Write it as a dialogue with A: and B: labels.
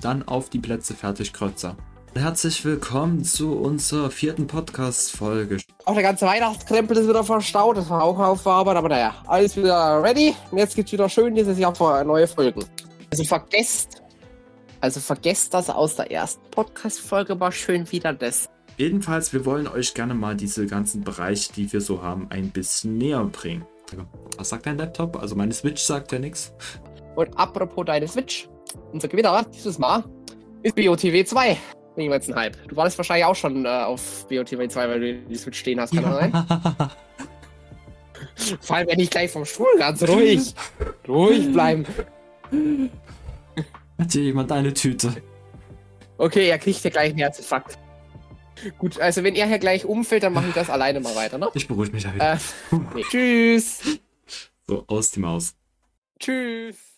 A: dann auf die Plätze fertig, Kreuzer. Herzlich willkommen zu unserer vierten Podcast-Folge.
B: Auch der ganze Weihnachtskrempel ist wieder verstaut, das war auch Aufarbeit, aber naja, alles wieder ready. Und jetzt gibt's wieder schön dieses Jahr neue Folgen. Also vergesst, also vergesst das aus der ersten Podcast-Folge mal schön wieder das.
A: Jedenfalls, wir wollen euch gerne mal diese ganzen Bereiche, die wir so haben, ein bisschen näher bringen. Was sagt dein Laptop? Also meine Switch sagt ja nichts.
B: Und apropos deine Switch, unser Gewinner dieses Mal ist BOTW 2. Nee, jetzt ein Hype. Du warst wahrscheinlich auch schon äh, auf BOTW 2, weil du die Switch stehen hast, kann das sein? Vor allem, wenn ich gleich vom Stuhl ganz ruhig. ruhig bleiben.
A: Hat hier jemand eine Tüte?
B: Okay, er kriegt ja gleich einen Herzinfarkt. Gut, also wenn er hier gleich umfällt, dann mache ich das alleine mal weiter, ne?
A: Ich beruhige mich da wieder.
B: Äh, nee. Tschüss.
A: So, aus die Maus.
B: Tschüss.